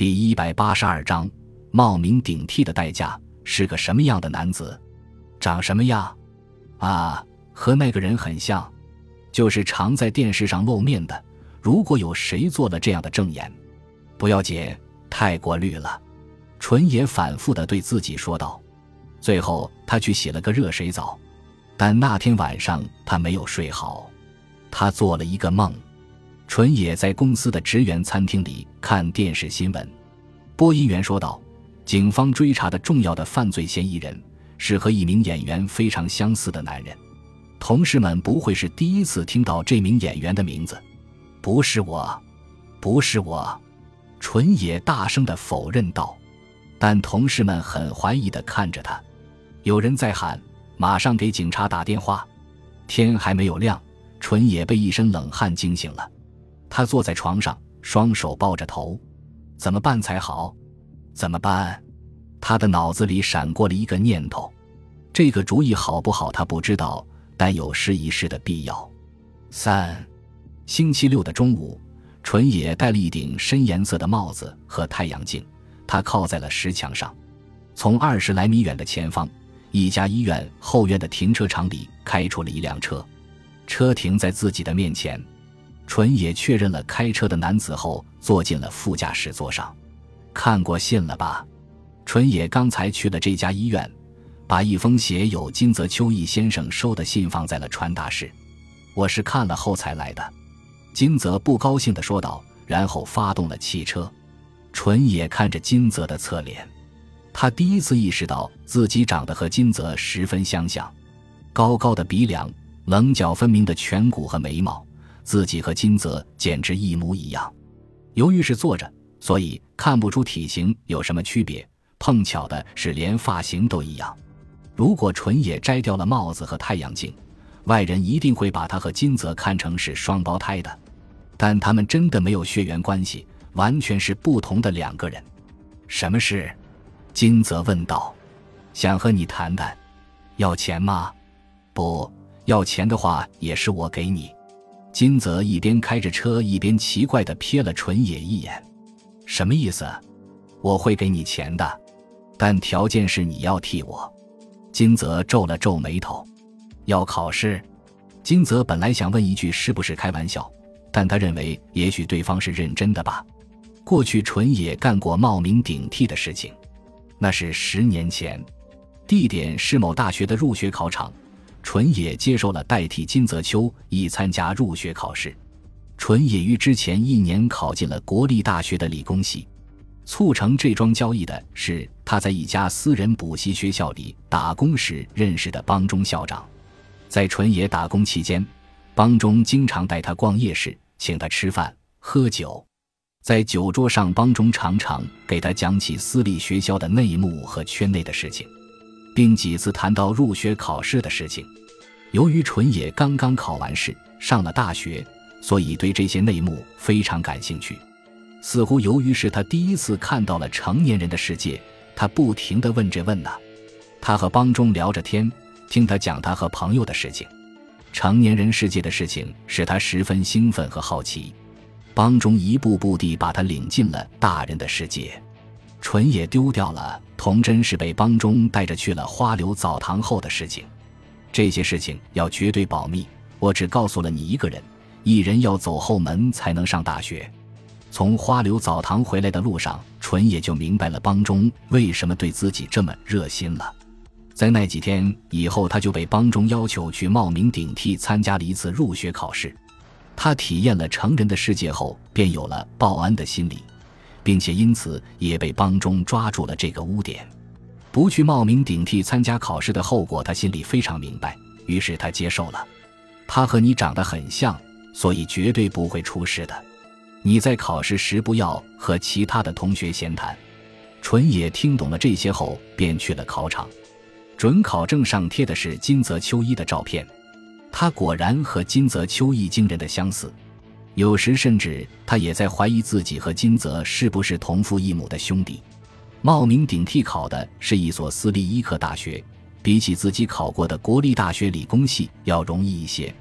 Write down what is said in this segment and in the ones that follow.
第一百八十二章，冒名顶替的代价是个什么样的男子？长什么样？啊，和那个人很像，就是常在电视上露面的。如果有谁做了这样的证言，不要紧，太过虑了。纯野反复的对自己说道。最后，他去洗了个热水澡，但那天晚上他没有睡好，他做了一个梦。纯野在公司的职员餐厅里看电视新闻，播音员说道：“警方追查的重要的犯罪嫌疑人是和一名演员非常相似的男人。”同事们不会是第一次听到这名演员的名字。不是我，不是我，纯野大声的否认道。但同事们很怀疑的看着他。有人在喊：“马上给警察打电话！”天还没有亮，纯野被一身冷汗惊醒了。他坐在床上，双手抱着头，怎么办才好？怎么办？他的脑子里闪过了一个念头：这个主意好不好？他不知道，但有试一试的必要。三，星期六的中午，纯野戴了一顶深颜色的帽子和太阳镜，他靠在了石墙上，从二十来米远的前方。一家医院后院的停车场里开出了一辆车，车停在自己的面前。纯也确认了开车的男子后，坐进了副驾驶座上。看过信了吧？纯也刚才去了这家医院，把一封写有金泽秋义先生收的信放在了传达室。我是看了后才来的。金泽不高兴地说道，然后发动了汽车。纯野看着金泽的侧脸。他第一次意识到自己长得和金泽十分相像，高高的鼻梁，棱角分明的颧骨和眉毛，自己和金泽简直一模一样。由于是坐着，所以看不出体型有什么区别。碰巧的是，连发型都一样。如果纯野摘掉了帽子和太阳镜，外人一定会把他和金泽看成是双胞胎的。但他们真的没有血缘关系，完全是不同的两个人。什么事？金泽问道：“想和你谈谈，要钱吗？不要钱的话，也是我给你。”金泽一边开着车，一边奇怪地瞥了纯野一眼：“什么意思？我会给你钱的，但条件是你要替我。”金泽皱了皱眉头：“要考试？”金泽本来想问一句是不是开玩笑，但他认为也许对方是认真的吧。过去纯野干过冒名顶替的事情。那是十年前，地点是某大学的入学考场，纯野接受了代替金泽秋以参加入学考试。纯野于之前一年考进了国立大学的理工系。促成这桩交易的是他在一家私人补习学校里打工时认识的帮中校长。在纯野打工期间，帮中经常带他逛夜市，请他吃饭喝酒。在酒桌上，帮中常常给他讲起私立学校的内幕和圈内的事情，并几次谈到入学考试的事情。由于纯野刚刚考完试，上了大学，所以对这些内幕非常感兴趣。似乎由于是他第一次看到了成年人的世界，他不停地问这问那。他和帮中聊着天，听他讲他和朋友的事情，成年人世界的事情使他十分兴奋和好奇。帮中一步步地把他领进了大人的世界，纯也丢掉了童真是被帮中带着去了花柳澡堂后的事情。这些事情要绝对保密，我只告诉了你一个人，一人要走后门才能上大学。从花柳澡堂回来的路上，纯也就明白了帮中为什么对自己这么热心了。在那几天以后，他就被帮中要求去冒名顶替参加了一次入学考试。他体验了成人的世界后，便有了报恩的心理，并且因此也被帮中抓住了这个污点。不去冒名顶替参加考试的后果，他心里非常明白，于是他接受了。他和你长得很像，所以绝对不会出事的。你在考试时不要和其他的同学闲谈。纯野听懂了这些后，便去了考场。准考证上贴的是金泽秋一的照片。他果然和金泽秋一惊人的相似，有时甚至他也在怀疑自己和金泽是不是同父异母的兄弟。冒名顶替考的是一所私立医科大学，比起自己考过的国立大学理工系要容易一些。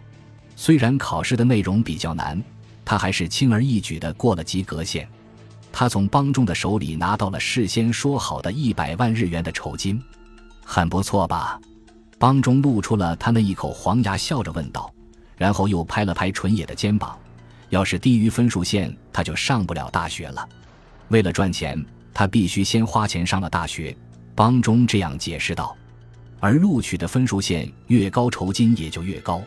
虽然考试的内容比较难，他还是轻而易举地过了及格线。他从帮中的手里拿到了事先说好的一百万日元的酬金，很不错吧？帮中露出了他那一口黄牙，笑着问道，然后又拍了拍纯野的肩膀。要是低于分数线，他就上不了大学了。为了赚钱，他必须先花钱上了大学。帮中这样解释道。而录取的分数线越高，酬金也就越高。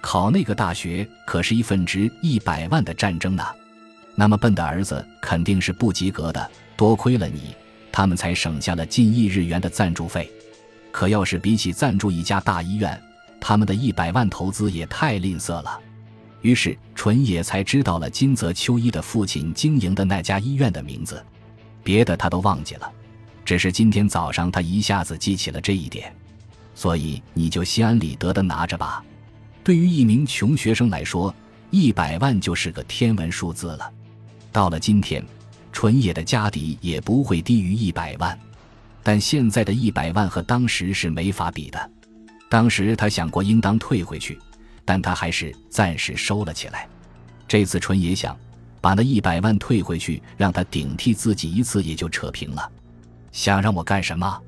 考那个大学可是一份值一百万的战争呢。那么笨的儿子肯定是不及格的。多亏了你，他们才省下了近亿日元的赞助费。可要是比起赞助一家大医院，他们的一百万投资也太吝啬了。于是纯野才知道了金泽秋一的父亲经营的那家医院的名字，别的他都忘记了，只是今天早上他一下子记起了这一点。所以你就心安理得的拿着吧。对于一名穷学生来说，一百万就是个天文数字了。到了今天，纯野的家底也不会低于一百万，但现在的一百万和当时是没法比的。当时他想过应当退回去，但他还是暂时收了起来。这次纯野想把那一百万退回去，让他顶替自己一次，也就扯平了。想让我干什么？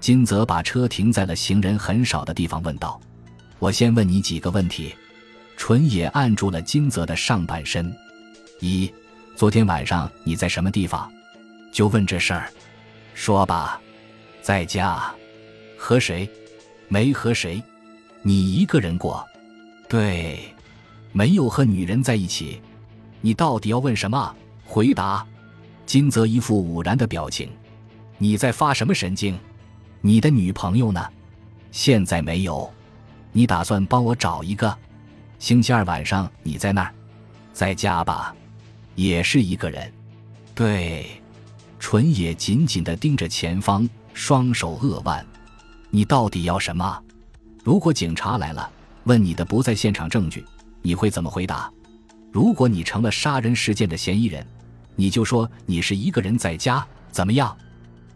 金泽把车停在了行人很少的地方，问道：“我先问你几个问题。”纯野按住了金泽的上半身。一，昨天晚上你在什么地方？就问这事儿。说吧，在家。和谁？没和谁。你一个人过？对，没有和女人在一起。你到底要问什么？回答。金泽一副兀然的表情。你在发什么神经？你的女朋友呢？现在没有。你打算帮我找一个？星期二晚上你在那儿？在家吧？也是一个人。对。纯野紧紧的盯着前方，双手扼腕。你到底要什么？如果警察来了，问你的不在现场证据，你会怎么回答？如果你成了杀人事件的嫌疑人，你就说你是一个人在家，怎么样？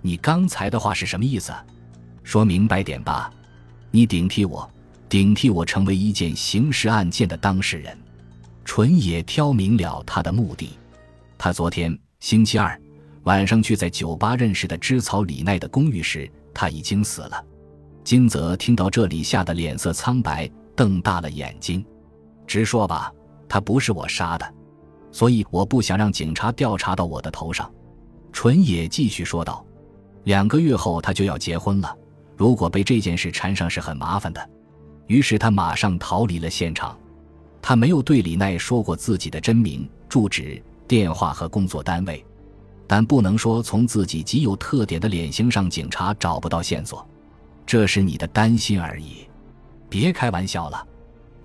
你刚才的话是什么意思？说明白点吧，你顶替我，顶替我成为一件刑事案件的当事人。纯野挑明了他的目的。他昨天星期二晚上去在酒吧认识的织草李奈的公寓时，他已经死了。金泽听到这里，吓得脸色苍白，瞪大了眼睛。直说吧，他不是我杀的，所以我不想让警察调查到我的头上。纯野继续说道：“两个月后他就要结婚了。”如果被这件事缠上是很麻烦的，于是他马上逃离了现场。他没有对李奈说过自己的真名、住址、电话和工作单位，但不能说从自己极有特点的脸型上警察找不到线索。这是你的担心而已，别开玩笑了。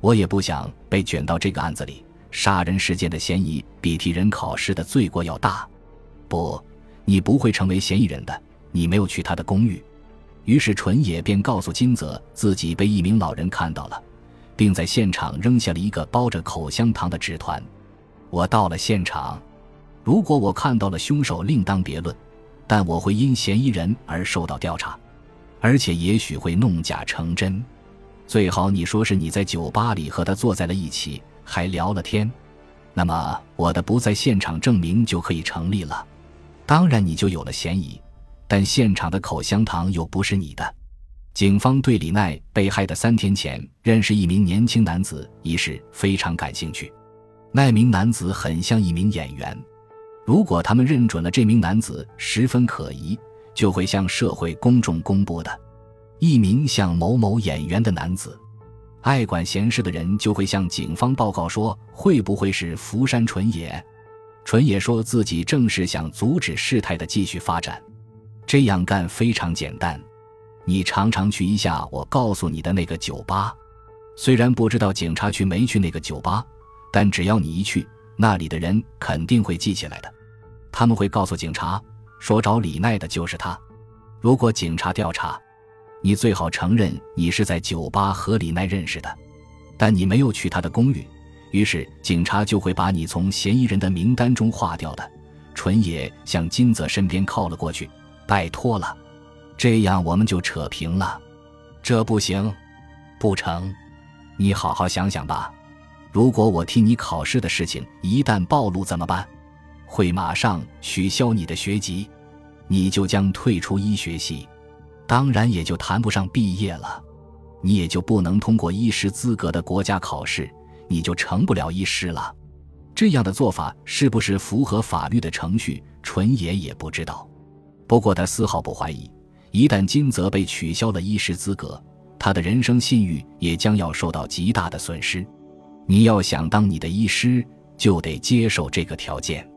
我也不想被卷到这个案子里。杀人事件的嫌疑比替人考试的罪过要大。不，你不会成为嫌疑人的。你没有去他的公寓。于是纯野便告诉金泽，自己被一名老人看到了，并在现场扔下了一个包着口香糖的纸团。我到了现场，如果我看到了凶手，另当别论，但我会因嫌疑人而受到调查，而且也许会弄假成真。最好你说是你在酒吧里和他坐在了一起，还聊了天，那么我的不在现场证明就可以成立了，当然你就有了嫌疑。但现场的口香糖又不是你的。警方对李奈被害的三天前认识一名年轻男子一事非常感兴趣。那名男子很像一名演员。如果他们认准了这名男子十分可疑，就会向社会公众公布的。一名像某某演员的男子，爱管闲事的人就会向警方报告说：“会不会是福山纯也？”纯也说自己正是想阻止事态的继续发展。这样干非常简单，你常常去一下我告诉你的那个酒吧。虽然不知道警察去没去那个酒吧，但只要你一去，那里的人肯定会记起来的。他们会告诉警察说找李奈的就是他。如果警察调查，你最好承认你是在酒吧和李奈认识的，但你没有去他的公寓，于是警察就会把你从嫌疑人的名单中划掉的。纯野向金泽身边靠了过去。拜托了，这样我们就扯平了。这不行，不成。你好好想想吧。如果我替你考试的事情一旦暴露怎么办？会马上取消你的学籍，你就将退出医学系，当然也就谈不上毕业了，你也就不能通过医师资格的国家考试，你就成不了医师了。这样的做法是不是符合法律的程序，纯爷也不知道。不过他丝毫不怀疑，一旦金泽被取消了医师资格，他的人生信誉也将要受到极大的损失。你要想当你的医师，就得接受这个条件。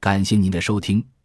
感谢您的收听，